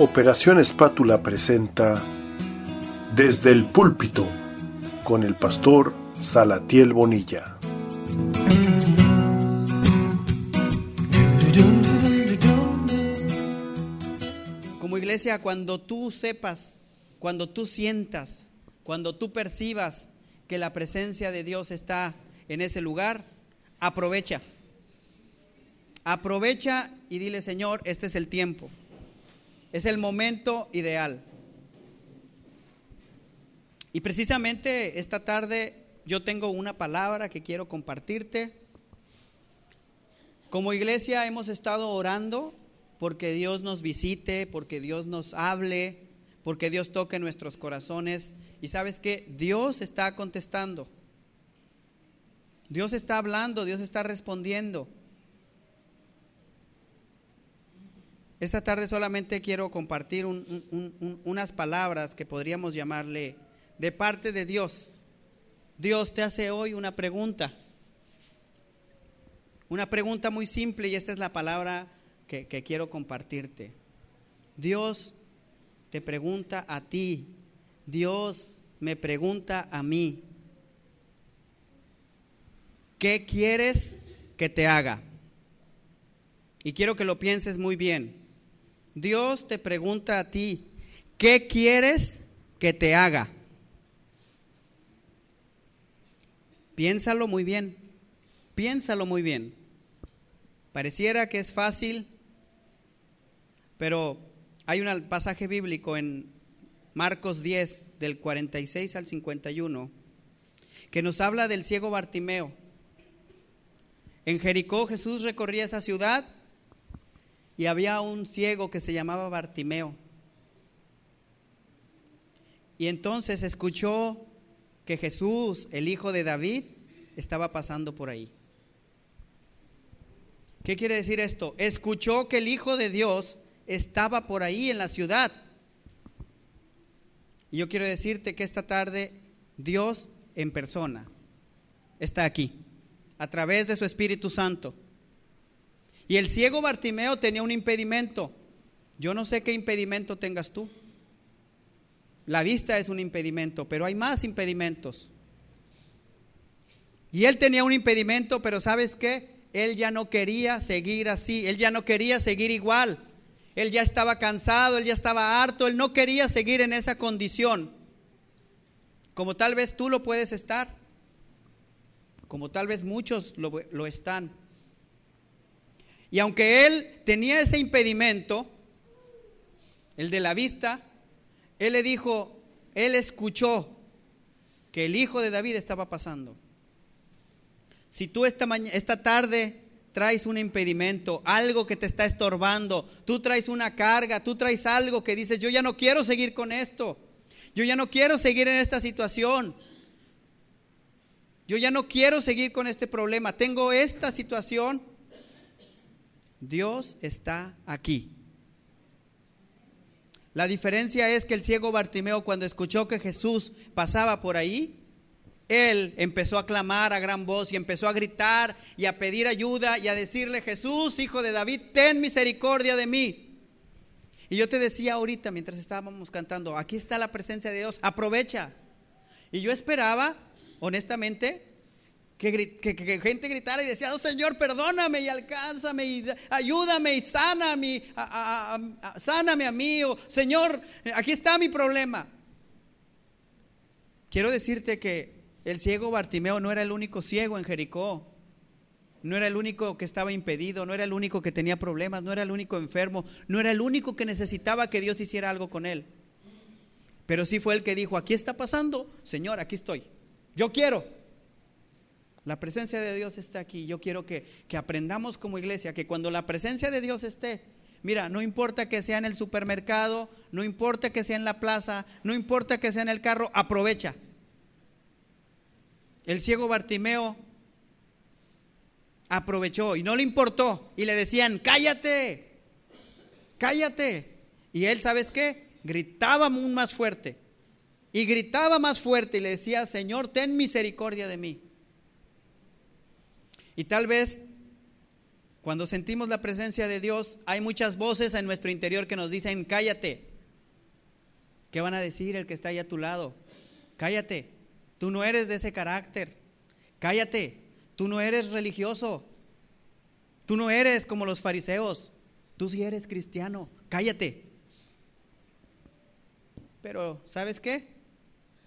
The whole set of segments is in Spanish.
Operación Espátula presenta Desde el púlpito con el pastor Salatiel Bonilla. Como iglesia, cuando tú sepas, cuando tú sientas, cuando tú percibas que la presencia de Dios está en ese lugar, aprovecha. Aprovecha y dile, Señor, este es el tiempo. Es el momento ideal. Y precisamente esta tarde yo tengo una palabra que quiero compartirte. Como iglesia hemos estado orando porque Dios nos visite, porque Dios nos hable, porque Dios toque nuestros corazones. Y sabes que Dios está contestando. Dios está hablando, Dios está respondiendo. Esta tarde solamente quiero compartir unas palabras que podríamos llamarle de parte de Dios. Dios te hace hoy una pregunta. Una pregunta muy simple y esta es la palabra que, quiero compartirte. Dios te pregunta a ti. Dios me pregunta a mí. ¿Qué quieres que te haga? Y quiero que lo pienses muy bien. Dios te pregunta a ti, ¿qué quieres que te haga? Piénsalo muy bien, piénsalo muy bien. Pareciera que es fácil, pero hay un pasaje bíblico en Marcos 10, del 46 al 51, que nos habla del ciego Bartimeo. En Jericó Jesús recorría esa ciudad y había un ciego que se llamaba Bartimeo. Y entonces escuchó que Jesús, el hijo de David, estaba pasando por ahí. ¿Qué quiere decir esto? Escuchó que el Hijo de Dios estaba por ahí en la ciudad. Y yo quiero decirte que esta tarde Dios en persona está aquí, a través de su Espíritu Santo. Y el ciego Bartimeo tenía un impedimento. Yo no sé qué impedimento tengas tú. La vista es un impedimento, pero hay más impedimentos. Y él tenía un impedimento, pero ¿sabes qué? Él ya no quería seguir así, él ya no quería seguir igual. Él ya estaba cansado, él ya estaba harto, él no quería seguir en esa condición. Como tal vez tú lo puedes estar, como tal vez muchos lo, lo están. Y aunque él tenía ese impedimento, el de la vista, él le dijo, él escuchó que el hijo de David estaba pasando. Si tú esta, esta tarde traes un impedimento, algo que te está estorbando, tú traes una carga, tú traes algo que dices, yo ya no quiero seguir con esto, yo ya no quiero seguir en esta situación, yo ya no quiero seguir con este problema, tengo esta situación, Dios está aquí. La diferencia es que el ciego Bartimeo cuando escuchó que Jesús pasaba por ahí, él empezó a clamar a gran voz y empezó a gritar y a pedir ayuda y a decirle, Jesús, hijo de David, ten misericordia de mí. Y yo te decía ahorita, mientras estábamos cantando, aquí está la presencia de Dios, aprovecha. Y yo esperaba, honestamente, que, gente gritara y decía, oh Señor, perdóname y alcánzame y ayúdame y sáname, a, sáname a mí, o Señor, aquí está mi problema. Quiero decirte que el ciego Bartimeo no era el único ciego en Jericó, no era el único que estaba impedido, no era el único que tenía problemas, no era el único enfermo, no era el único que necesitaba que Dios hiciera algo con él. Pero sí fue el que dijo, aquí está pasando, Señor, aquí estoy, yo quiero. La presencia de Dios está aquí. Yo quiero que, aprendamos como iglesia que cuando la presencia de Dios esté, mira, no importa que sea en el supermercado, no importa que sea en la plaza, no importa que sea en el carro, aprovecha. El ciego Bartimeo aprovechó y no le importó y le decían, cállate, cállate. Y él, ¿sabes qué? Gritaba aún más fuerte. Y gritaba más fuerte y le decía, Señor, ten misericordia de mí. Y tal vez Cuando sentimos la presencia de Dios, hay muchas voces en nuestro interior que nos dicen, cállate. ¿Qué van a decir el que está ahí a tu lado? Cállate, tú no eres de ese carácter. Cállate, tú no eres religioso. Tú no eres como los fariseos. Tú sí eres cristiano. Cállate. Pero, ¿sabes qué?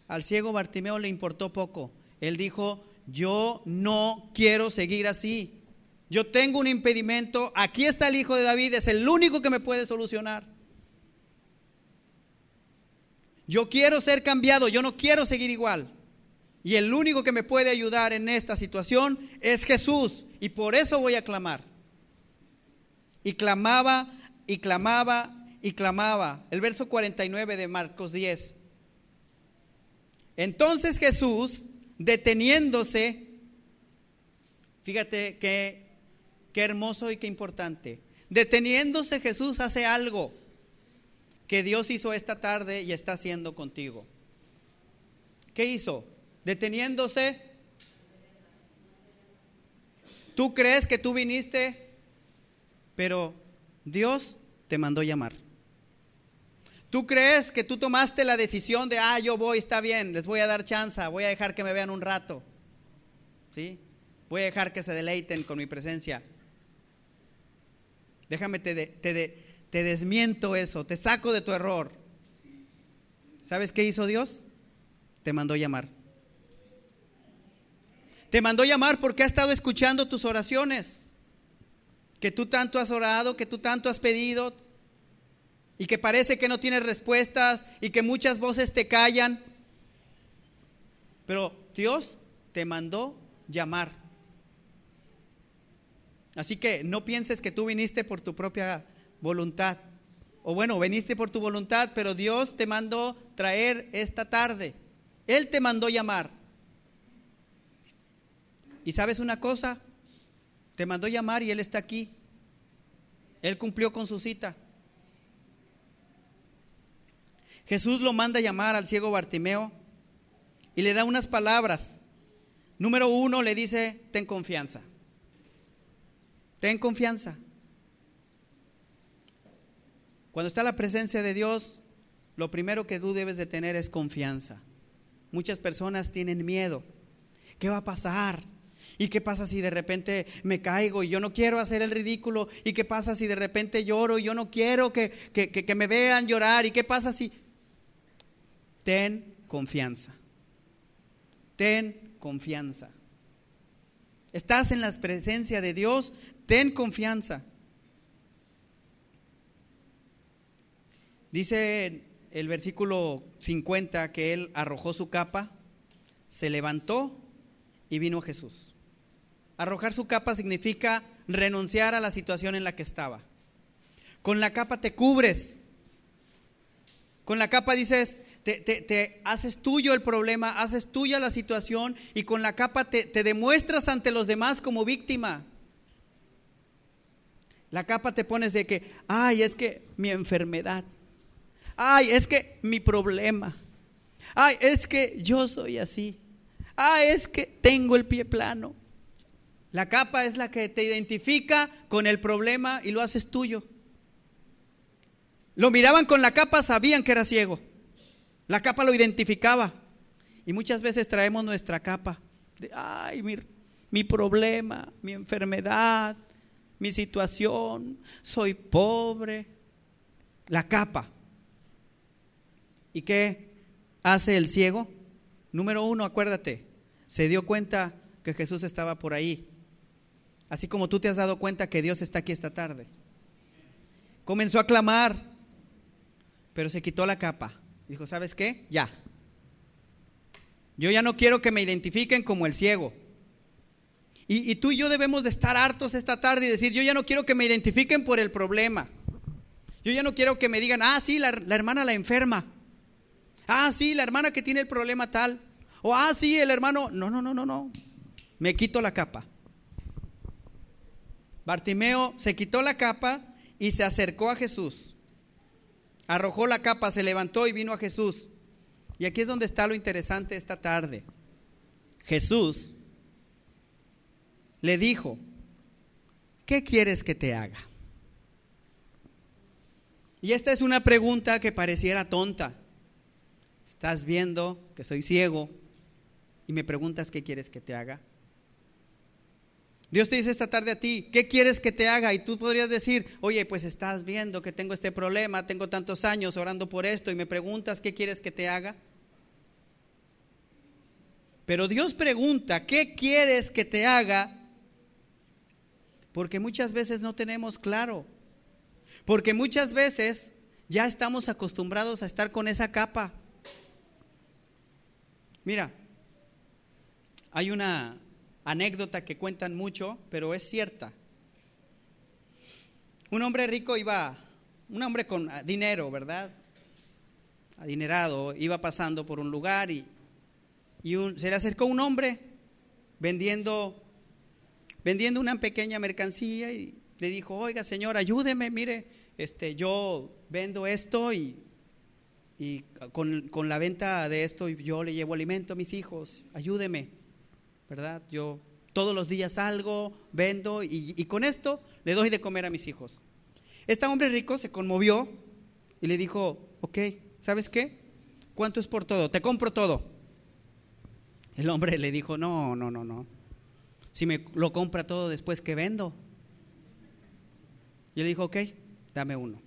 Al ciego Bartimeo le importó poco. Él dijo, yo no quiero seguir así. Yo tengo un impedimento. Aquí está el hijo de David. Es el único que me puede solucionar. Yo quiero ser cambiado. Yo no quiero seguir igual. Y el único que me puede ayudar en esta situación es Jesús. Y por eso voy a clamar. Y clamaba, y clamaba, y clamaba. El verso 49 de Marcos 10. Entonces Jesús, deteniéndose, fíjate qué, qué hermoso y qué importante. Deteniéndose Jesús hace algo que Dios hizo esta tarde y está haciendo contigo. ¿Qué hizo? Deteniéndose. Tú crees que tú viniste, pero Dios te mandó llamar. Tú crees que tú tomaste la decisión de, ah, yo voy, está bien, les voy a dar chance, voy a dejar que me vean un rato. ¿Sí? Voy a dejar que se deleiten con mi presencia. Déjame, te, te, te desmiento eso, te saco de tu error. ¿Sabes qué hizo Dios? Te mandó llamar. Te mandó llamar porque ha estado escuchando tus oraciones. Que tú tanto has orado, que tú tanto has pedido. Y que parece que no tienes respuestas y que muchas voces te callan. Pero Dios te mandó llamar. Así que no pienses que tú viniste por tu propia voluntad. O bueno, veniste por tu voluntad, pero Dios te mandó traer esta tarde. Él te mandó llamar. ¿Y sabes una cosa? Te mandó llamar y Él está aquí. Él cumplió con su cita. Jesús lo manda llamar al ciego Bartimeo y le da unas palabras. Número uno le dice, ten confianza. Ten confianza. Cuando está la presencia de Dios, lo primero que tú debes de tener es confianza. Muchas personas tienen miedo. ¿Qué va a pasar? ¿Y qué pasa si de repente me caigo y yo no quiero hacer el ridículo? ¿Y qué pasa si de repente lloro y yo no quiero que, que me vean llorar? ¿Y qué pasa si... Ten confianza. Ten confianza. Estás en la presencia de Dios, ten confianza. Dice el versículo 50 que él arrojó su capa, se levantó y vino Jesús. Arrojar su capa significa renunciar a la situación en la que estaba. Con la capa te cubres. Con la capa dices, te, haces tuyo el problema, haces tuya la situación y con la capa te, te demuestras ante los demás como víctima. La capa te pones de que, ay, es que mi enfermedad Ay, es que mi problema. Ay, es que yo soy así. Ay, es que tengo el pie plano. La capa es la que te identifica con el problema y lo haces tuyo. Lo miraban con la capa, sabían que era ciego. La capa lo identificaba. Y muchas veces traemos nuestra capa. De, ay, mi, mi problema, mi enfermedad, mi situación, soy pobre. La capa. ¿Y qué hace el ciego? Número uno, acuérdate, se dio cuenta que Jesús estaba por ahí. Así como tú te has dado cuenta que Dios está aquí esta tarde. Comenzó a clamar, pero se quitó la capa. Dijo, ¿sabes qué? Ya. Yo ya no quiero que me identifiquen como el ciego. Y, tú y yo debemos de estar hartos esta tarde y decir, yo ya no quiero que me identifiquen por el problema. Yo ya no quiero que me digan, ah, sí, la hermana la enferma. Ah, sí, la hermana que tiene el problema tal. O, ah, sí, el hermano. No, no, no, no, no. Me quito la capa. Bartimeo se quitó la capa y se acercó a Jesús. Arrojó la capa, se levantó y vino a Jesús. Y aquí es donde está lo interesante esta tarde. Jesús le dijo ¿qué quieres que te haga? Y esta es una pregunta que pareciera tonta. Estás viendo que soy ciego y me preguntas qué quieres que te haga. Dios te dice esta tarde a ti, ¿qué quieres que te haga? Y tú podrías decir, oye, pues estás viendo que tengo este problema, tengo tantos años orando por esto y me preguntas, ¿qué quieres que te haga? Pero Dios pregunta, ¿qué quieres que te haga? Porque muchas veces no tenemos claro. Porque muchas veces ya estamos acostumbrados a estar con esa capa. Mira, hay una anécdota que cuentan mucho, pero es cierta. Un hombre rico iba, un hombre con dinero, ¿verdad? Adinerado, iba pasando por un lugar y, se le acercó un hombre vendiendo, vendiendo una pequeña mercancía y le dijo, oiga señor, ayúdeme, mire, este, yo vendo esto y, con, con la venta de esto yo le llevo alimento a mis hijos, ayúdeme. ¿Verdad? Yo todos los días salgo, vendo y, con esto le doy de comer a mis hijos. Este hombre rico se conmovió y le dijo, ok, ¿sabes qué? ¿Cuánto es por todo? Te compro todo. El hombre le dijo, no, no, no, no. Si me lo compra todo después que vendo. Y él dijo, ok, dame uno.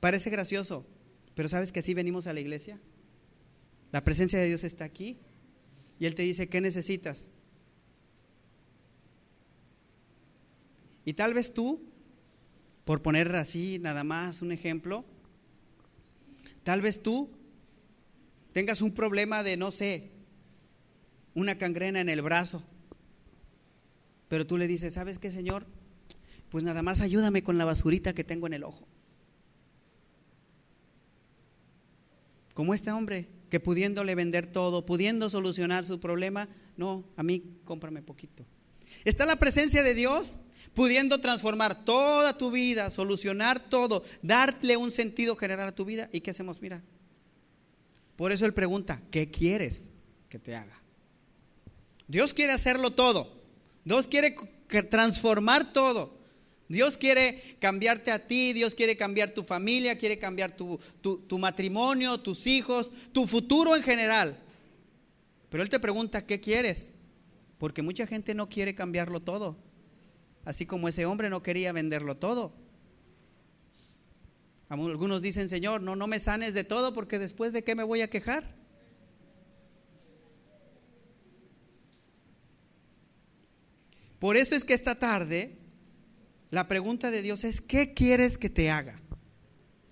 Parece gracioso, pero ¿sabes que así venimos a la iglesia? La presencia de Dios está aquí y Él te dice, ¿qué necesitas? Y tal vez tú, por poner así nada más un ejemplo, tal vez tú tengas un problema de, no sé, una cangrena en el brazo. Pero tú le dices, ¿sabes qué, Señor? Pues nada más ayúdame con la basurita que tengo en el ojo. Como este hombre pudiéndole vender todo, pudiendo solucionar su problema, no, a mí cómprame poquito. Está la presencia de Dios pudiendo transformar toda tu vida, solucionar todo, darle un sentido general a tu vida. ¿Y qué hacemos? Mira. Por eso Él pregunta, ¿qué quieres que te haga? Dios quiere hacerlo todo. Dios quiere transformar todo. Dios quiere cambiarte a ti, Dios quiere cambiar tu familia, quiere cambiar tu, matrimonio, tus hijos, tu futuro en general. Pero Él te pregunta, ¿qué quieres? Porque mucha gente no quiere cambiarlo todo. Así como ese hombre no quería venderlo todo. Algunos dicen, Señor, no, no me sanes de todo porque después de qué me voy a quejar. Por eso es que esta tarde la pregunta de Dios es, ¿qué quieres que te haga?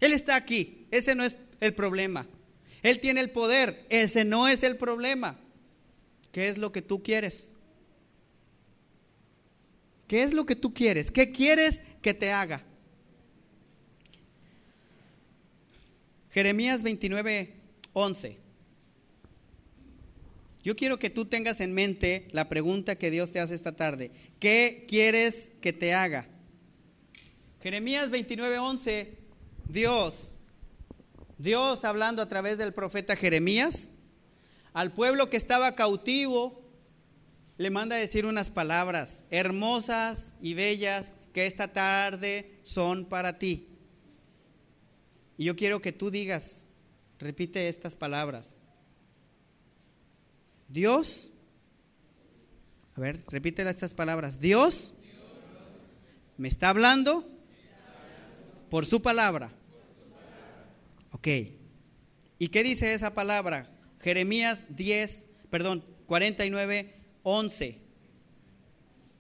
Él está aquí, ese no es el problema. Él tiene el poder, ese no es el problema. ¿Qué es lo que tú quieres? ¿Qué es lo que tú quieres? ¿Qué quieres que te haga? Jeremías 29, 11. Yo quiero que tú tengas en mente la pregunta que Dios te hace esta tarde. ¿Qué quieres que te haga? Jeremías 29:11, Dios, Dios hablando a través del profeta Jeremías, al pueblo que estaba cautivo, le manda a decir unas palabras hermosas y bellas que esta tarde son para ti. Y yo quiero que tú digas, repite estas palabras. Dios, a ver, repite estas palabras. Dios me está hablando por su palabra. Ok. ¿Y qué dice esa palabra? Jeremías 10, perdón, 49, 11.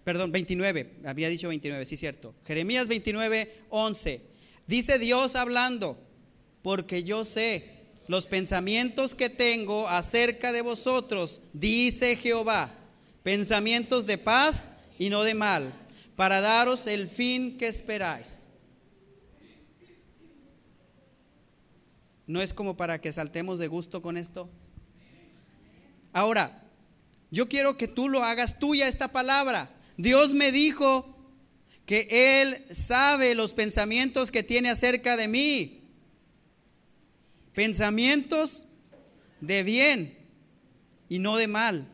Perdón, 29, había dicho 29, sí cierto. Jeremías 29, 11. Dice Dios hablando, porque yo sé los pensamientos que tengo acerca de vosotros, dice Jehová, pensamientos de paz y no de mal, para daros el fin que esperáis. ¿No es como para que saltemos de gusto con esto? Ahora, yo quiero que tú lo hagas tuya esta palabra. Dios me dijo que Él sabe los pensamientos que tiene acerca de mí. Pensamientos de bien y no de mal,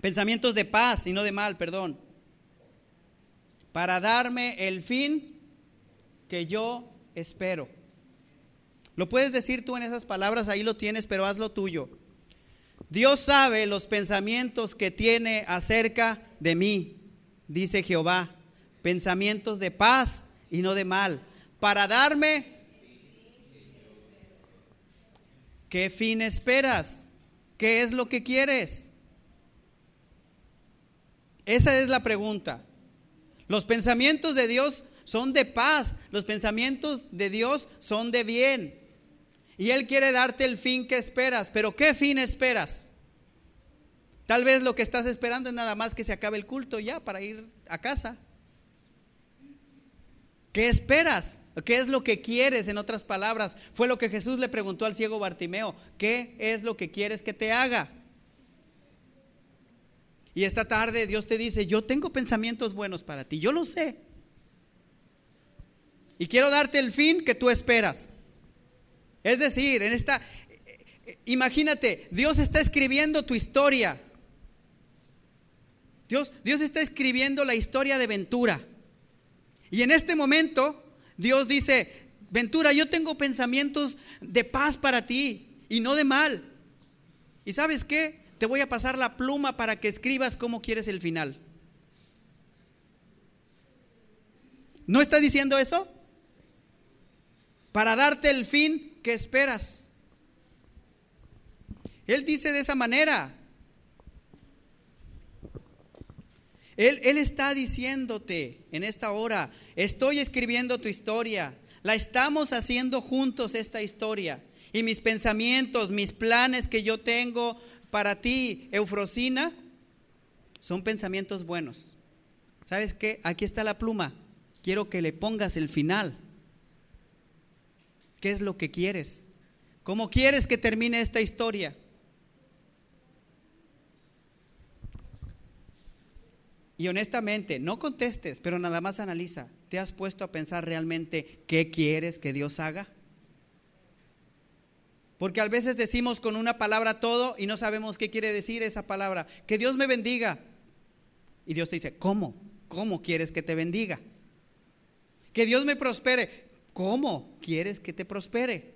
Pensamientos de paz y no de mal, perdón. Para darme el fin que yo espero. Lo puedes decir tú en esas palabras, ahí lo tienes, pero hazlo tuyo. Dios sabe los pensamientos que tiene acerca de mí, dice Jehová, pensamientos de paz y no de mal, para darme... ¿Qué fin esperas? ¿Qué es lo que quieres? Esa es la pregunta. Los pensamientos de Dios son de paz, los pensamientos de Dios son de bien. Y Él quiere darte el fin que esperas, pero ¿qué fin esperas? Tal vez lo que estás esperando es nada más que se acabe el culto ya para ir a casa. ¿Qué esperas? ¿Qué es lo que quieres? En otras palabras, fue lo que Jesús le preguntó al ciego Bartimeo. ¿Qué es lo que quieres que te haga? Y esta tarde Dios te dice, yo tengo pensamientos buenos para ti, yo lo sé. Y quiero darte el fin que tú esperas. Es decir, en esta, imagínate, Dios está escribiendo tu historia. Dios, Dios está escribiendo la historia de Ventura. Y en este momento, Dios dice, Ventura, yo tengo pensamientos de paz para ti y no de mal. ¿Y sabes qué? Te voy a pasar la pluma para que escribas cómo quieres el final. ¿No está diciendo eso? Para darte el fin ¿qué esperas? Él dice de esa manera. Él, él, está diciéndote en esta hora, estoy escribiendo tu historia, la estamos haciendo juntos esta historia. Y mis pensamientos, mis planes que yo tengo para ti, Eufrosina, son pensamientos buenos. ¿Sabes qué? Aquí está la pluma. Quiero que le pongas el final. ¿Qué es lo que quieres? ¿Cómo quieres que termine esta historia? Y honestamente, no contestes, pero nada más analiza. ¿Te has puesto a pensar realmente qué quieres que Dios haga? Porque a veces decimos con una palabra todo y no sabemos qué quiere decir esa palabra. Que Dios me bendiga. Y Dios te dice, ¿cómo? ¿Cómo quieres que te bendiga? Que Dios me prospere. ¿Cómo quieres que te prospere?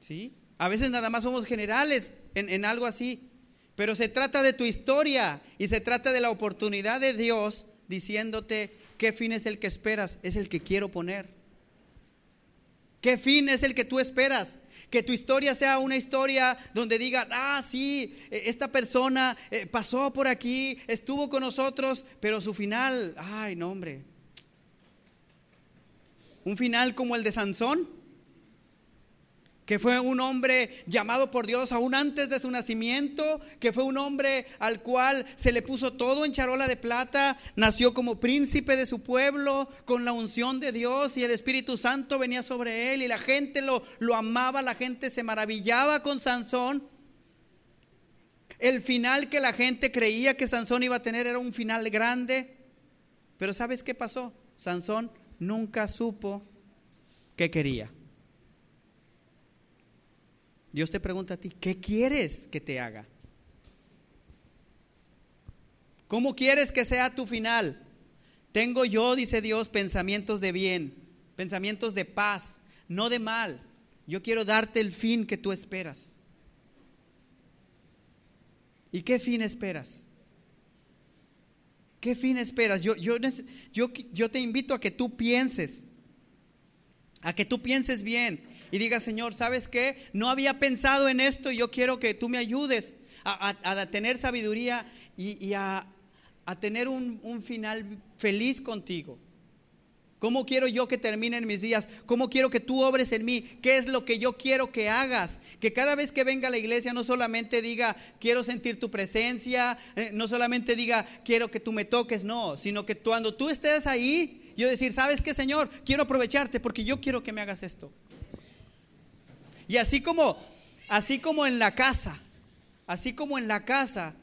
¿Sí? A veces nada más somos generales en, en algo así, pero se trata de tu historia y se trata de la oportunidad de Dios diciéndote qué fin es el que esperas, es el que quiero poner. ¿Qué fin es el que tú esperas? Que tu historia sea una historia donde diga, ah, sí, e, esta persona eh, pasó por aquí, estuvo con nosotros, pero su final, ay, no, hombre. Un final como el de Sansón que fue un hombre llamado por Dios aún antes de su nacimiento, que fue un hombre al cual se le puso todo en charola de plata, nació como príncipe de su pueblo, con la unción de Dios y el Espíritu Santo venía sobre él y la gente lo, lo amaba, la gente se maravillaba con Sansón. El final que la gente creía que Sansón iba a tener era un final grande, pero ¿sabes qué pasó? Sansón nunca supo qué quería. Dios te pregunta a ti, ¿qué quieres que te haga? ¿Cómo quieres que sea tu final? Tengo yo, dice Dios, pensamientos de bien, pensamientos de paz, no de mal. Yo quiero darte el fin que tú esperas. ¿Y qué fin esperas? ¿Qué fin esperas? Yo, yo, te invito a que tú pienses, a que tú pienses bien y diga, Señor, ¿sabes qué? No había pensado en esto y yo quiero que tú me ayudes a, tener sabiduría y, a, tener un, un final feliz contigo. ¿Cómo quiero yo que terminen mis días? ¿Cómo quiero que tú obres en mí? ¿Qué es lo que yo quiero que hagas? Que cada vez que venga a la iglesia no solamente diga, quiero sentir tu presencia, eh, no solamente diga, quiero que tú me toques, no, sino que cuando tú estés ahí, yo decir, ¿sabes qué, Señor? Quiero aprovecharte porque yo quiero que me hagas esto. Y así como, así como en la casa, así como en la casa,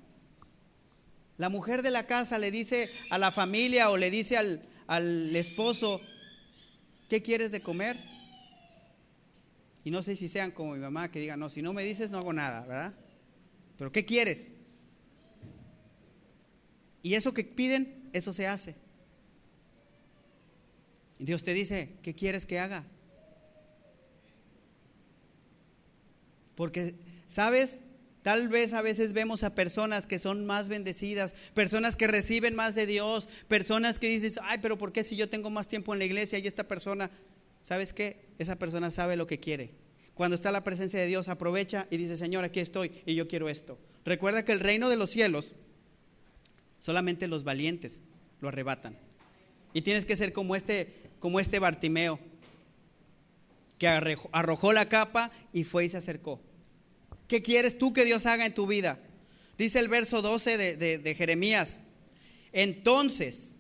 la mujer de la casa le dice a la familia o le dice al, al esposo, ¿qué quieres de comer? Y no sé si sean como mi mamá que diga, no, si no me dices no hago nada, ¿verdad? Pero ¿qué quieres? Y eso que piden, eso se hace. Dios te dice, ¿qué quieres que haga? Porque, ¿sabes? Tal vez a veces vemos a personas que son más bendecidas, personas que reciben más de Dios, personas que dices, ay, pero ¿por qué si yo tengo más tiempo en la iglesia y esta persona, ¿sabes qué? Esa persona sabe lo que quiere. Cuando está la presencia de Dios, aprovecha y dice, Señor, aquí estoy y yo quiero esto. Recuerda que el reino de los cielos, solamente los valientes lo arrebatan. Y tienes que ser como este, como este Bartimeo, que arrojó la capa y fue y se acercó. ¿Qué quieres tú que Dios haga en tu vida? Dice el verso 12 de, Jeremías. Entonces,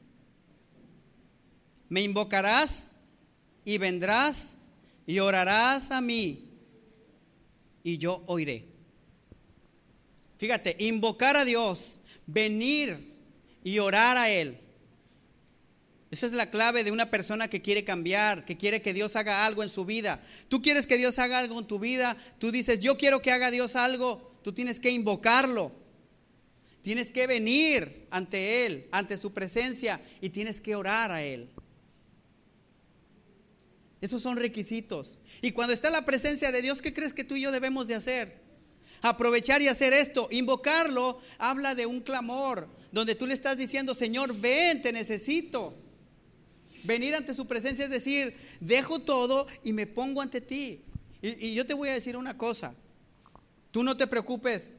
me invocarás y vendrás y orarás a mí y yo oiré. Fíjate, invocar a Dios, venir y orar a Él. Esa es la clave de una persona que quiere cambiar, que quiere que Dios haga algo en su vida. Tú quieres que Dios haga algo en tu vida, tú dices, yo quiero que haga Dios algo, tú tienes que invocarlo. Tienes que venir ante Él, ante su presencia, y tienes que orar a Él. Esos son requisitos. Y cuando está la presencia de Dios, ¿qué crees que tú y yo debemos de hacer? Aprovechar y hacer esto. Invocarlo habla de un clamor, donde tú le estás diciendo, Señor, ven, te necesito. Venir ante su presencia es decir, dejo todo y me pongo ante ti. Y, yo te voy a decir una cosa, tú no te preocupes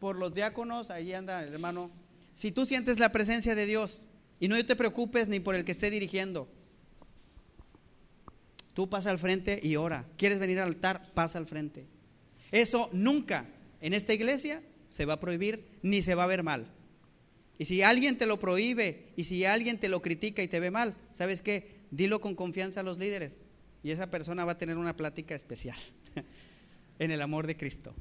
por los diáconos, ahí anda el hermano, si tú sientes la presencia de Dios y no te preocupes ni por el que esté dirigiendo, tú pasa al frente y ora. ¿Quieres venir al altar? Pasa al frente. Eso nunca en esta iglesia se va a prohibir ni se va a ver mal. Y si alguien te lo prohíbe y si alguien te lo critica y te ve mal, ¿sabes qué? Dilo con confianza a los líderes y esa persona va a tener una plática especial en el amor de Cristo.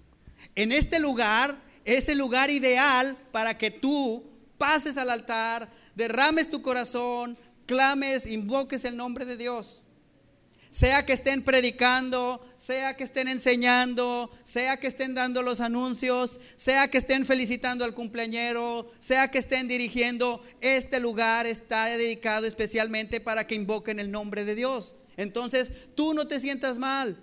En este lugar es el lugar ideal para que tú pases al altar, derrames tu corazón, clames, invoques el nombre de Dios sea que estén predicando, sea que estén enseñando, sea que estén dando los anuncios, sea que estén felicitando al cumpleañero, sea que estén dirigiendo, este lugar está dedicado especialmente para que invoquen el nombre de Dios. Entonces, tú no te sientas mal.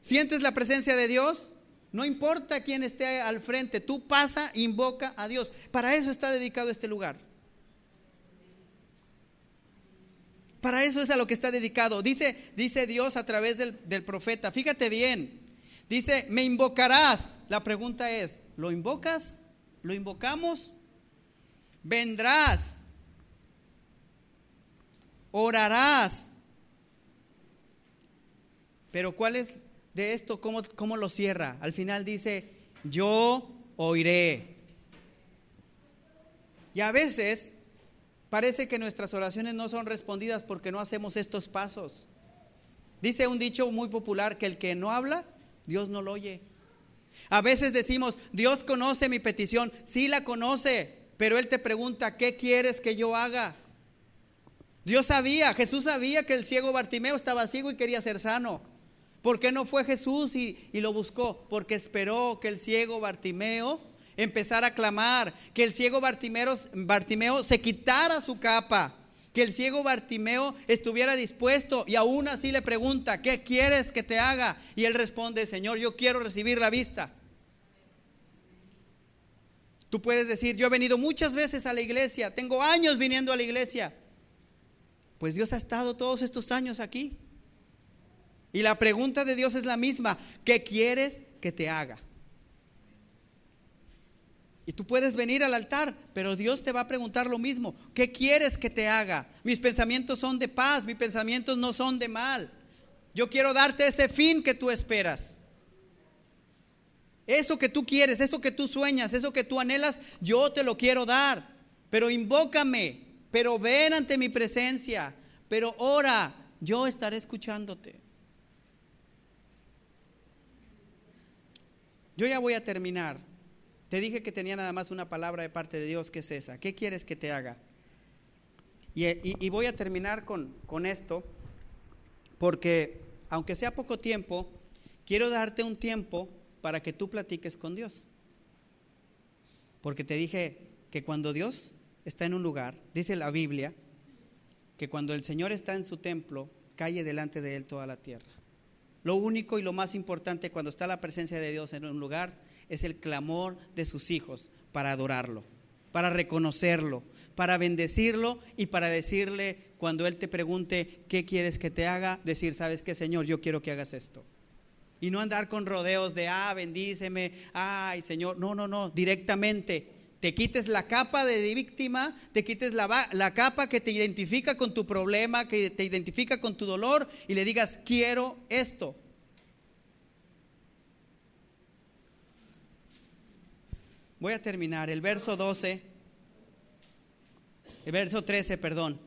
¿Sientes la presencia de Dios? No importa quién esté al frente, tú pasa, invoca a Dios. Para eso está dedicado este lugar. Para eso es a lo que está dedicado. Dice, dice Dios a través del, profeta. Fíjate bien. Dice, me invocarás. La pregunta es, ¿lo invocas? ¿Lo invocamos? Vendrás. Orarás. Pero ¿cuál es de esto? ¿Cómo, cómo lo cierra? Al final dice, yo oiré. Y a veces Parece que nuestras oraciones no son respondidas porque no hacemos estos pasos. Dice un dicho muy popular que el que no habla, Dios no lo oye. A veces decimos, Dios conoce mi petición, sí la conoce, pero Él te pregunta, ¿qué quieres que yo haga? Dios sabía, Jesús sabía que el ciego Bartimeo estaba ciego y quería ser sano. ¿Por qué no fue Jesús y, y lo buscó? Porque esperó que el ciego Bartimeo empezar a clamar, que el ciego Bartimeo, se quitara su capa, que el ciego Bartimeo estuviera dispuesto y aún así le pregunta, ¿qué quieres que te haga? Y él responde, Señor, yo quiero recibir la vista. Tú puedes decir, yo he venido muchas veces a la iglesia, tengo años viniendo a la iglesia. Pues Dios ha estado todos estos años aquí. Y la pregunta de Dios es la misma, ¿qué quieres que te haga? Y tú puedes venir al altar, pero Dios te va a preguntar lo mismo. ¿Qué quieres que te haga? Mis pensamientos son de paz, mis pensamientos no son de mal. Yo quiero darte ese fin que tú esperas. Eso que tú quieres, eso que tú sueñas, eso que tú anhelas, yo te lo quiero dar. Pero invócame, pero ven ante mi presencia, pero ora, yo estaré escuchándote. Yo ya voy a terminar. Te dije que tenía nada más una palabra de parte de Dios, que es esa. ¿Qué quieres que te haga? Y, voy a terminar con, con esto, porque aunque sea poco tiempo, quiero darte un tiempo para que tú platiques con Dios. Porque te dije que cuando Dios está en un lugar, dice la Biblia, que cuando el Señor está en su templo, calle delante de él toda la tierra. Lo único y lo más importante cuando está la presencia de Dios en un lugar es el clamor de sus hijos para adorarlo, para reconocerlo, para bendecirlo y para decirle cuando Él te pregunte qué quieres que te haga, decir, sabes qué Señor, yo quiero que hagas esto. Y no andar con rodeos de, ah, bendíceme, ay Señor, no, no, no, directamente. Te quites la capa de víctima, te quites la, la capa que te identifica con tu problema, que te identifica con tu dolor y le digas, quiero esto. Voy a terminar. El verso 12, el verso 13, perdón.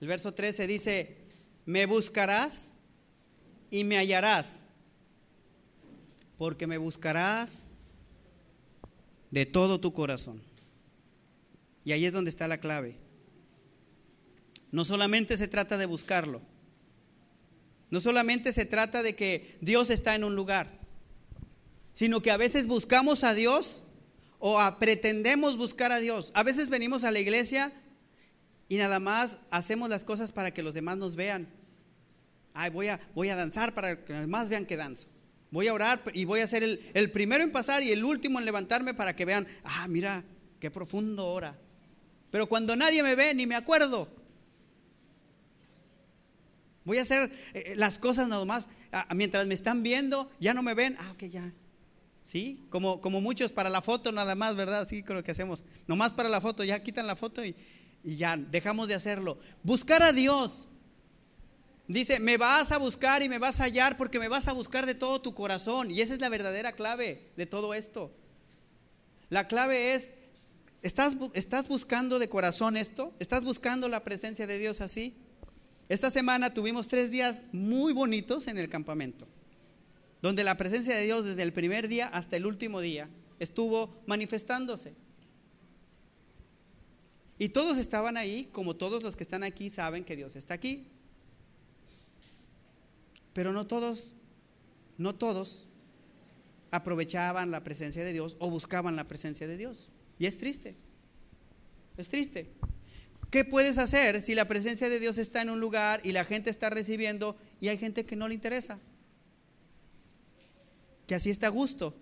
El verso 13 dice, me buscarás y me hallarás, porque me buscarás de todo tu corazón. Y ahí es donde está la clave. No solamente se trata de buscarlo, no solamente se trata de que Dios está en un lugar, sino que a veces buscamos a Dios o pretendemos buscar a Dios. A veces venimos a la iglesia y nada más hacemos las cosas para que los demás nos vean. Ay, voy a, voy a danzar para que los demás vean que danzo. Voy a orar y voy a ser el, el primero en pasar y el último en levantarme para que vean, ah, mira, qué profundo ora. Pero cuando nadie me ve, ni me acuerdo. Voy a hacer eh, las cosas nada más. Ah, mientras me están viendo, ya no me ven. Ah, ok, ya. ¿Sí? Como, como muchos para la foto nada más, ¿verdad? Sí, creo que hacemos. Nomás para la foto, ya quitan la foto y, y ya dejamos de hacerlo. Buscar a Dios. Dice, me vas a buscar y me vas a hallar porque me vas a buscar de todo tu corazón. Y esa es la verdadera clave de todo esto. La clave es, ¿estás, ¿estás buscando de corazón esto? ¿Estás buscando la presencia de Dios así? Esta semana tuvimos tres días muy bonitos en el campamento, donde la presencia de Dios desde el primer día hasta el último día estuvo manifestándose. Y todos estaban ahí, como todos los que están aquí saben que Dios está aquí. Pero no todos, no todos aprovechaban la presencia de Dios o buscaban la presencia de Dios. Y es triste. Es triste. ¿Qué puedes hacer si la presencia de Dios está en un lugar y la gente está recibiendo y hay gente que no le interesa? Que así está a gusto.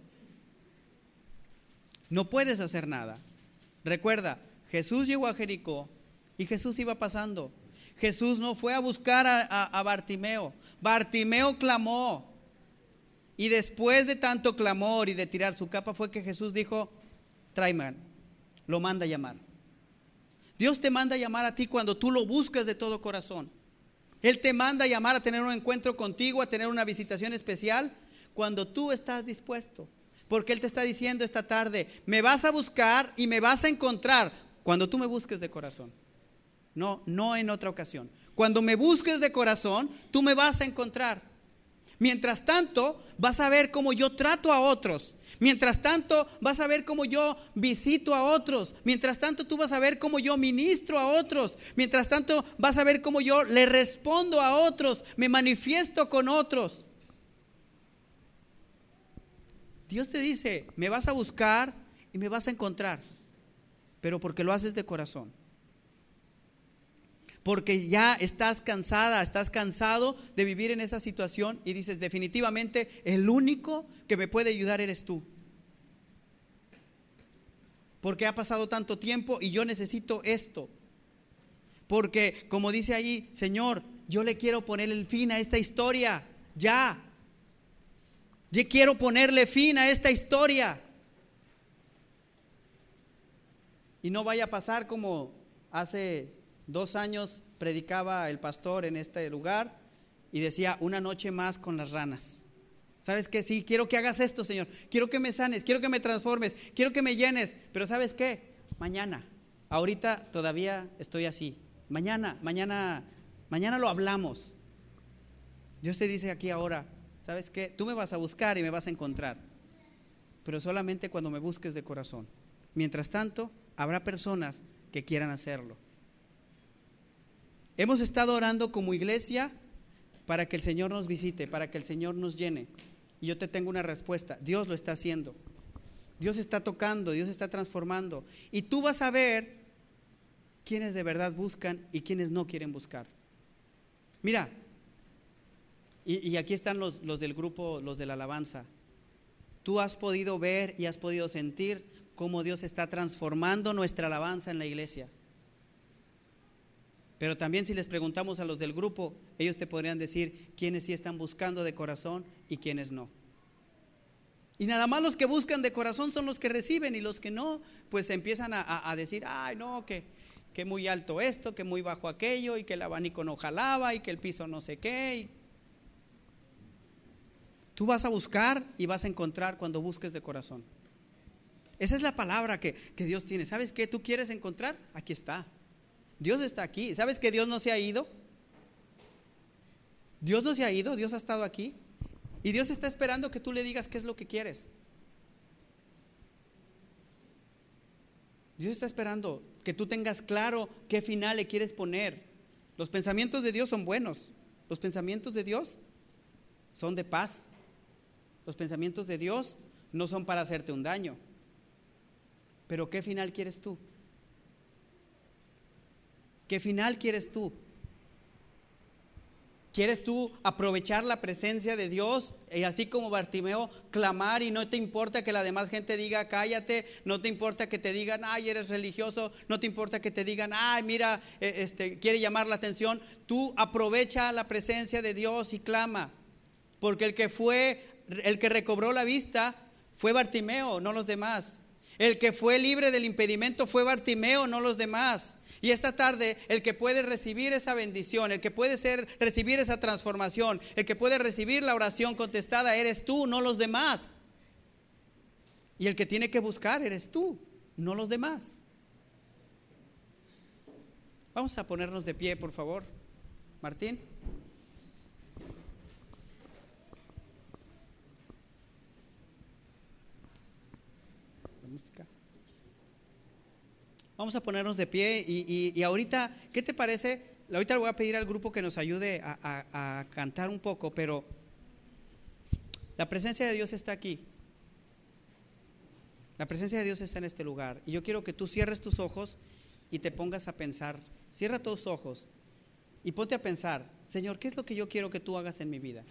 No puedes hacer nada. Recuerda, Jesús llegó a Jericó y Jesús iba pasando. Jesús no fue a buscar a, Bartimeo. Bartimeo clamó. Y después de tanto clamor y de tirar su capa fue que Jesús dijo, tráeme, lo manda a llamar. Dios te manda a llamar a ti cuando tú lo buscas de todo corazón. Él te manda a llamar a tener un encuentro contigo, a tener una visitación especial, cuando tú estás dispuesto. Porque Él te está diciendo esta tarde, me vas a buscar y me vas a encontrar cuando tú me busques de corazón. No, no en otra ocasión. Cuando me busques de corazón, tú me vas a encontrar. Mientras tanto, vas a ver cómo yo trato a otros. Mientras tanto, vas a ver cómo yo visito a otros. Mientras tanto, tú vas a ver cómo yo ministro a otros. Mientras tanto, vas a ver cómo yo le respondo a otros. Me manifiesto con otros. Dios te dice, me vas a buscar y me vas a encontrar pero porque lo haces de corazón. Porque ya estás cansada, estás cansado de vivir en esa situación y dices, definitivamente, el único que me puede ayudar eres tú. Porque ha pasado tanto tiempo y yo necesito esto. Porque, como dice allí, Señor, yo le quiero poner el fin a esta historia, ya. Yo quiero ponerle fin a esta historia. Y no vaya a pasar como hace dos años predicaba el pastor en este lugar y decía, una noche más con las ranas. ¿Sabes qué? Sí, quiero que hagas esto, Señor. Quiero que me sanes, quiero que me transformes, quiero que me llenes. Pero ¿sabes qué? Mañana. Ahorita todavía estoy así. Mañana, mañana, mañana lo hablamos. Dios te dice aquí ahora, ¿sabes qué? Tú me vas a buscar y me vas a encontrar. Pero solamente cuando me busques de corazón. Mientras tanto, habrá personas que quieran hacerlo. Hemos estado orando como iglesia para que el Señor nos visite, para que el Señor nos llene. Y yo te tengo una respuesta. Dios lo está haciendo. Dios está tocando, Dios está transformando. Y tú vas a ver quiénes de verdad buscan y quiénes no quieren buscar. Mira, y, aquí están los, los del grupo, los de la alabanza. Tú has podido ver y has podido sentir cómo Dios está transformando nuestra alabanza en la iglesia. Pero también si les preguntamos a los del grupo, ellos te podrían decir quiénes sí están buscando de corazón y quiénes no. Y nada más los que buscan de corazón son los que reciben y los que no, pues empiezan a, decir, ay no, que, que, muy alto esto, que muy bajo aquello, y que el abanico no jalaba, y que el piso no sé qué. Tú vas a buscar y vas a encontrar cuando busques de corazón. Esa es la palabra que, que Dios tiene. ¿Sabes qué tú quieres encontrar? Aquí está. Dios está aquí. ¿Sabes que Dios no se ha ido? Dios no se ha ido, Dios ha estado aquí. Y Dios está esperando que tú le digas qué es lo que quieres. Dios está esperando que tú tengas claro qué final le quieres poner. Los pensamientos de Dios son buenos. Los pensamientos de Dios son de paz. Los pensamientos de Dios no son para hacerte un daño. Pero ¿qué final quieres tú? ¿Qué final quieres tú? ¿Quieres tú aprovechar la presencia de Dios y así como Bartimeo clamar y no te importa que la demás gente diga cállate, no te importa que te digan ay eres religioso, no te importa que te digan ay mira e, este quiere llamar la atención, tú aprovecha la presencia de Dios y clama, porque el que fue el que recobró la vista fue Bartimeo, no los demás. El que fue libre del impedimento fue Bartimeo, no los demás. Y esta tarde, el que puede recibir esa bendición, el que puede recibir esa transformación, el que puede recibir la oración contestada, eres tú, no los demás. Y el que tiene que buscar, eres tú, no los demás. Vamos a ponernos de pie, por favor. Martín. Vamos a ponernos de pie y, ahorita, ¿qué te parece? Ahorita le voy a pedir al grupo que nos ayude a, cantar un poco, pero la presencia de Dios está aquí. La presencia de Dios está en este lugar. Y yo quiero que tú cierres tus ojos y te pongas a pensar. Cierra tus ojos y ponte a pensar, Señor, ¿qué es lo que yo quiero que tú hagas en mi vida?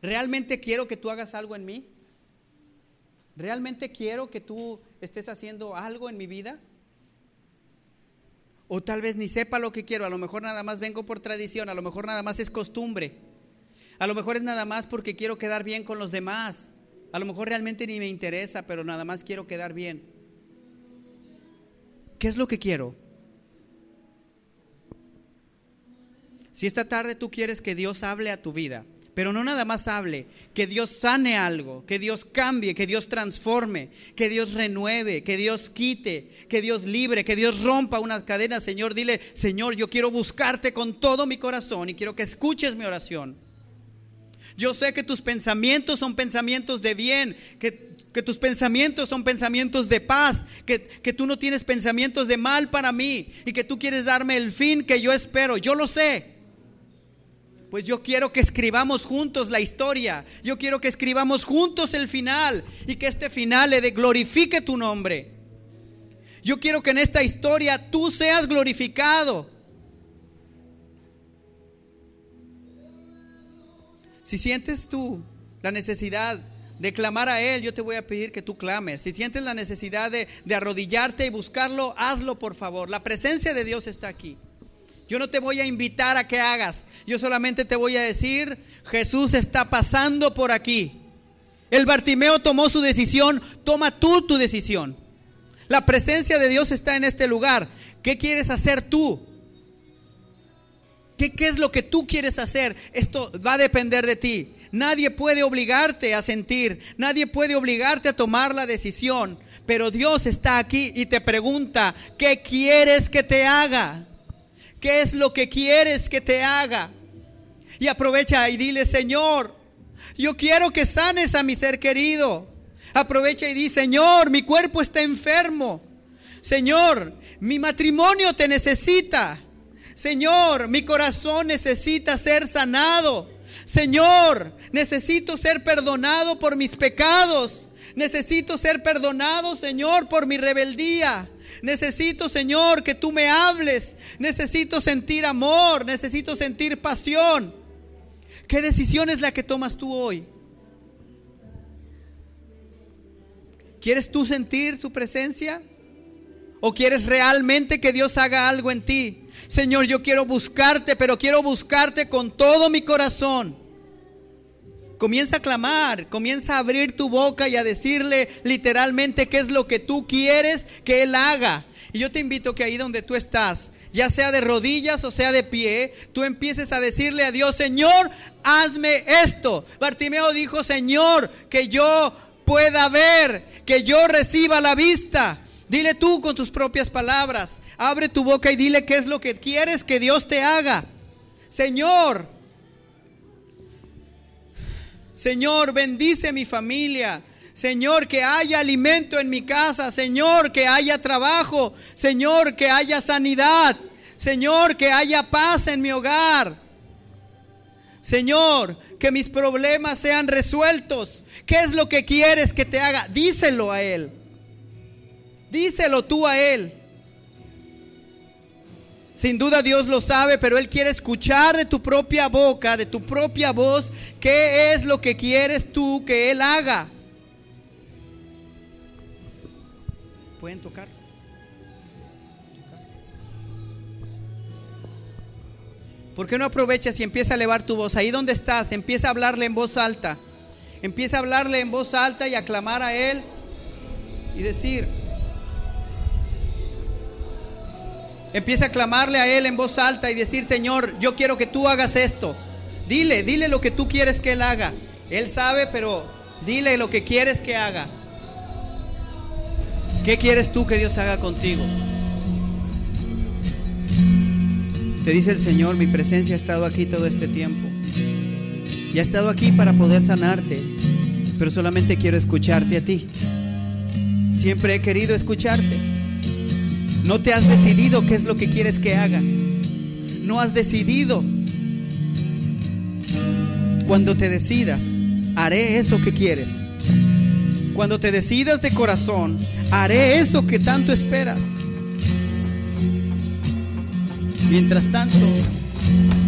¿Realmente quiero que tú hagas algo en mí? ¿Realmente quiero que tú estés haciendo algo en mi vida? O tal vez ni sepa lo que quiero, a lo mejor nada más vengo por tradición, a lo mejor nada más es costumbre. A lo mejor es nada más porque quiero quedar bien con los demás. A lo mejor realmente ni me interesa, pero nada más quiero quedar bien. ¿Qué es lo que quiero? Si esta tarde tú quieres que Dios hable a tu vida, pero no nada más hable, que Dios sane algo, que Dios cambie, que Dios transforme, que Dios renueve, que Dios quite, que Dios libre, que Dios rompa una cadena. Señor, dile, Señor, yo quiero buscarte con todo mi corazón y quiero que escuches mi oración. Yo sé que tus pensamientos son pensamientos de bien, que, tus pensamientos son pensamientos de paz, que, que tú no tienes pensamientos de mal para mí y que tú quieres darme el fin que yo espero. Yo lo sé. Pues yo quiero que escribamos juntos la historia. Yo quiero que escribamos juntos el final y que este final le glorifique tu nombre. Yo quiero que en esta historia tú seas glorificado. Si sientes tú la necesidad de clamar a Él, yo te voy a pedir que tú clames. Si sientes la necesidad de, de arrodillarte y buscarlo, hazlo por favor. La presencia de Dios está aquí. Yo no te voy a invitar a que hagas. Yo solamente te voy a decir, Jesús está pasando por aquí. El Bartimeo tomó su decisión, toma tú tu decisión. La presencia de Dios está en este lugar. ¿Qué quieres hacer tú? ¿Qué, ¿Qué, es lo que tú quieres hacer? Esto va a depender de ti. Nadie puede obligarte a sentir, nadie puede obligarte a tomar la decisión, pero Dios está aquí y te pregunta, ¿qué quieres que te haga? ¿Qué es lo que quieres que te haga? Y aprovecha y dile, Señor, yo quiero que sanes a mi ser querido. Aprovecha y di, Señor, mi cuerpo está enfermo. Señor, mi matrimonio te necesita. Señor, mi corazón necesita ser sanado. Señor, necesito ser perdonado por mis pecados. Necesito ser perdonado, Señor, por mi rebeldía. Necesito, Señor, que tú me hables. Necesito sentir amor. Necesito sentir pasión. ¿Qué decisión es la que tomas tú hoy? ¿Quieres tú sentir su presencia? ¿O quieres realmente que Dios haga algo en ti? Señor, yo quiero buscarte, pero quiero buscarte con todo mi corazón. Comienza a clamar, comienza a abrir tu boca y a decirle literalmente qué es lo que tú quieres que Él haga. Y yo te invito que ahí donde tú estás, ya sea de rodillas o sea de pie, tú empieces a decirle a Dios, Señor, hazme esto. Bartimeo dijo, Señor, que yo pueda ver, que yo reciba la vista. Dile tú con tus propias palabras, abre tu boca y dile qué es lo que quieres que Dios te haga. Señor, Señor, bendice mi familia. Señor, que haya alimento en mi casa. Señor, que haya trabajo. Señor, que haya sanidad. Señor, que haya paz en mi hogar. Señor, que mis problemas sean resueltos. ¿Qué es lo que quieres que te haga? Díselo a Él. Díselo tú a Él. Sin duda Dios lo sabe, pero Él quiere escuchar de tu propia boca, de tu propia voz, qué es lo que quieres tú que Él haga. ¿Pueden tocar? ¿Por qué no aprovechas y empieza a elevar tu voz? Ahí donde estás, empieza a hablarle en voz alta. Empieza a hablarle en voz alta y a clamar a Él y decir, empieza a clamarle a Él en voz alta y decir, Señor, yo quiero que tú hagas esto. Dile, dile lo que tú quieres que Él haga. Él sabe, pero dile lo que quieres que haga. ¿Qué quieres tú que Dios haga contigo? Te dice el Señor, mi presencia ha estado aquí todo este tiempo. Y ha estado aquí para poder sanarte, pero solamente quiero escucharte a ti. Siempre he querido escucharte. No te has decidido qué es lo que quieres que haga. No has decidido. Cuando te decidas, haré eso que quieres. Cuando te decidas de corazón, haré eso que tanto esperas. Mientras tanto,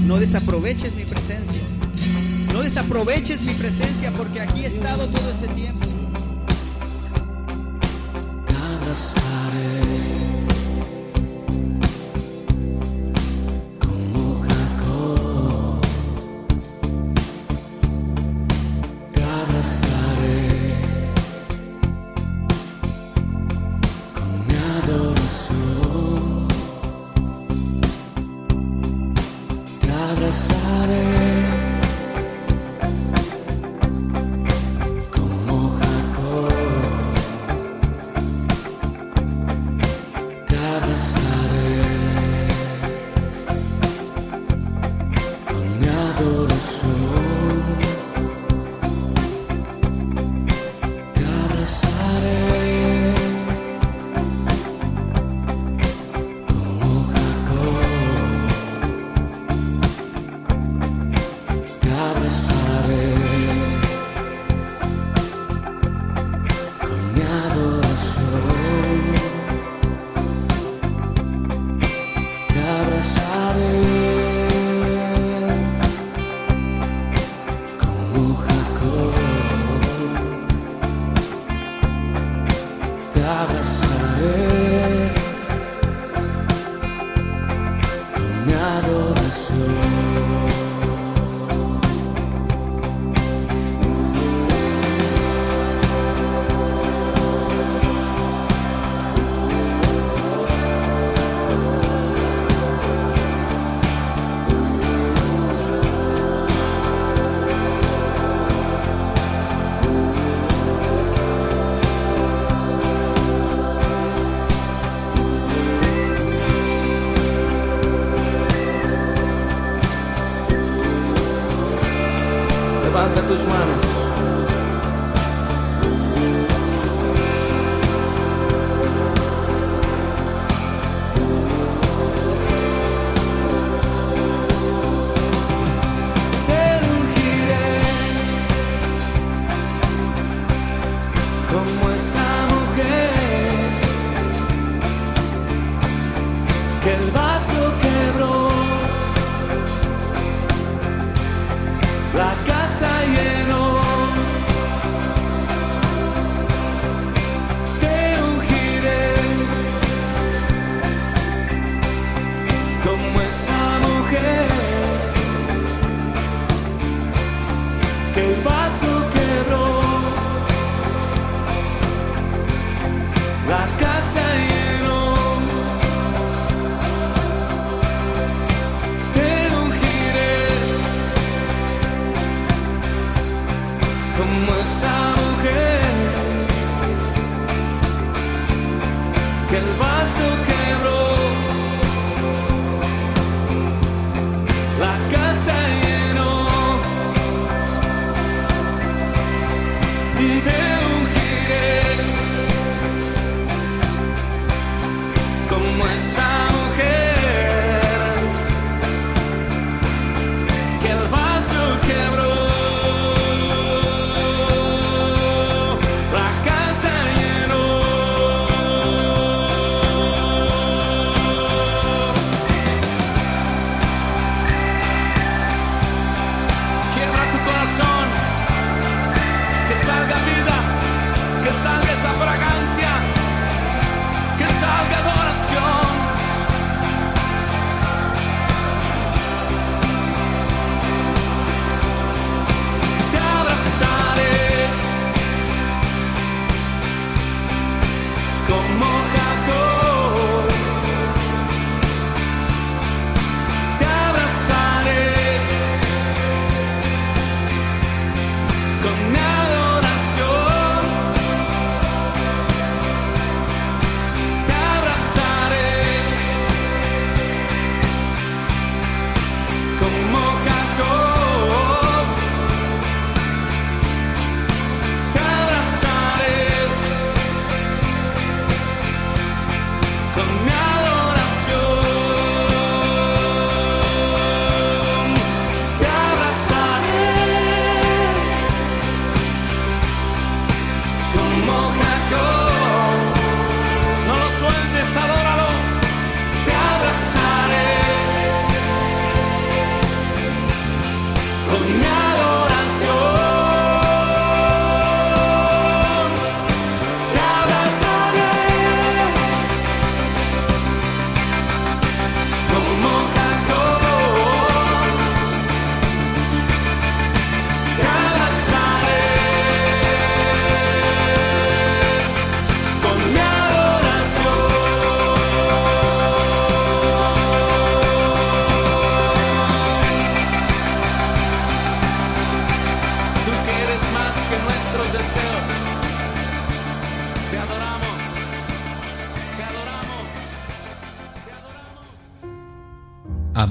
no desaproveches mi presencia. No desaproveches mi presencia porque aquí he estado todo este tiempo.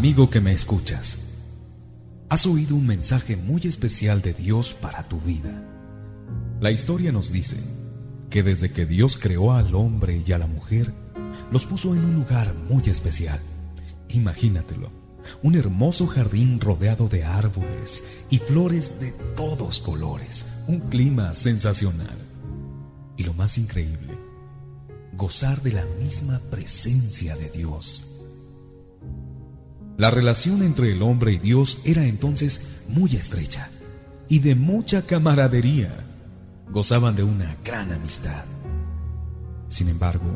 Amigo que me escuchas, has oído un mensaje muy especial de Dios para tu vida. La historia nos dice que desde que Dios creó al hombre y a la mujer, los puso en un lugar muy especial. Imagínatelo, un hermoso jardín rodeado de árboles y flores de todos colores, un clima sensacional. Y lo más increíble, gozar de la misma presencia de Dios la relación entre el hombre y Dios era entonces muy estrecha y de mucha camaradería. Gozaban de una gran amistad. Sin embargo,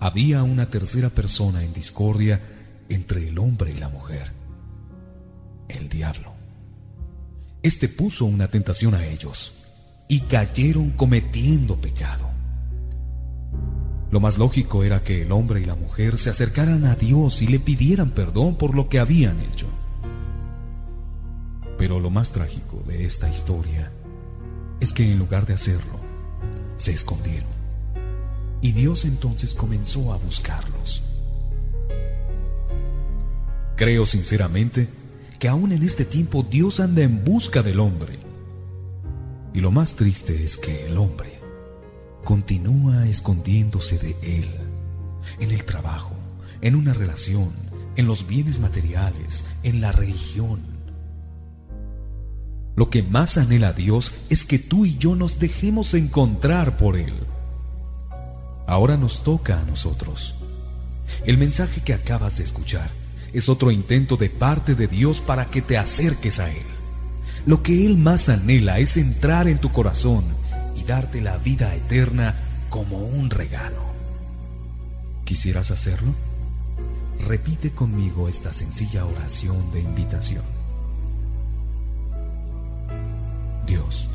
había una tercera persona en discordia entre el hombre y la mujer, el diablo. Este puso una tentación a ellos y cayeron cometiendo pecado. Lo más lógico era que el hombre y la mujer se acercaran a Dios y le pidieran perdón por lo que habían hecho. Pero lo más trágico de esta historia es que en lugar de hacerlo, se escondieron. Y Dios entonces comenzó a buscarlos. Creo sinceramente que aún en este tiempo Dios anda en busca del hombre. Y lo más triste es que el hombre continúa escondiéndose de Él, en el trabajo, en una relación, en los bienes materiales, en la religión. Lo que más anhela Dios es que tú y yo nos dejemos encontrar por Él. Ahora nos toca a nosotros. El mensaje que acabas de escuchar es otro intento de parte de Dios para que te acerques a Él. Lo que Él más anhela es entrar en tu corazón y darte la vida eterna como un regalo. ¿Quisieras hacerlo? Repite conmigo esta sencilla oración de invitación. Dios,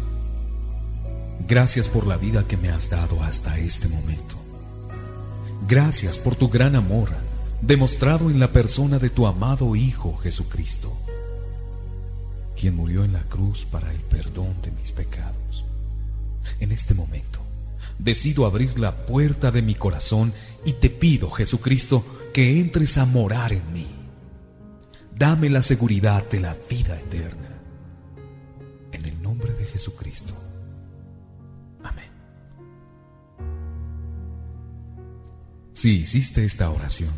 gracias por la vida que me has dado hasta este momento. Gracias por tu gran amor demostrado en la persona de tu amado Hijo Jesucristo, quien murió en la cruz para el perdón de mis pecados. En este momento, decido abrir la puerta de mi corazón y te pido, Jesucristo, que entres a morar en mí. Dame la seguridad de la vida eterna. En el nombre de Jesucristo. Amén. Si hiciste esta oración,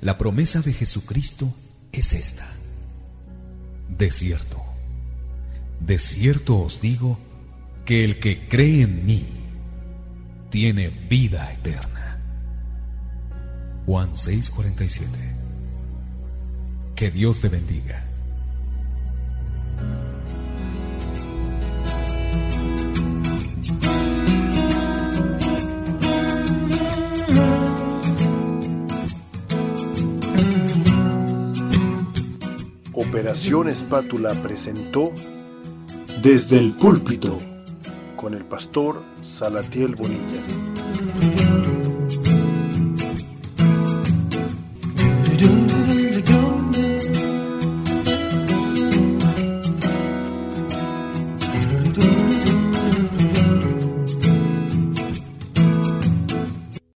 la promesa de Jesucristo es esta. De cierto, de cierto os digo que el que cree en mí tiene vida eterna. Juan 6:47 Que Dios te bendiga. Operación Espátula presentó Desde el púlpito con el pastor Salatiel Bonilla.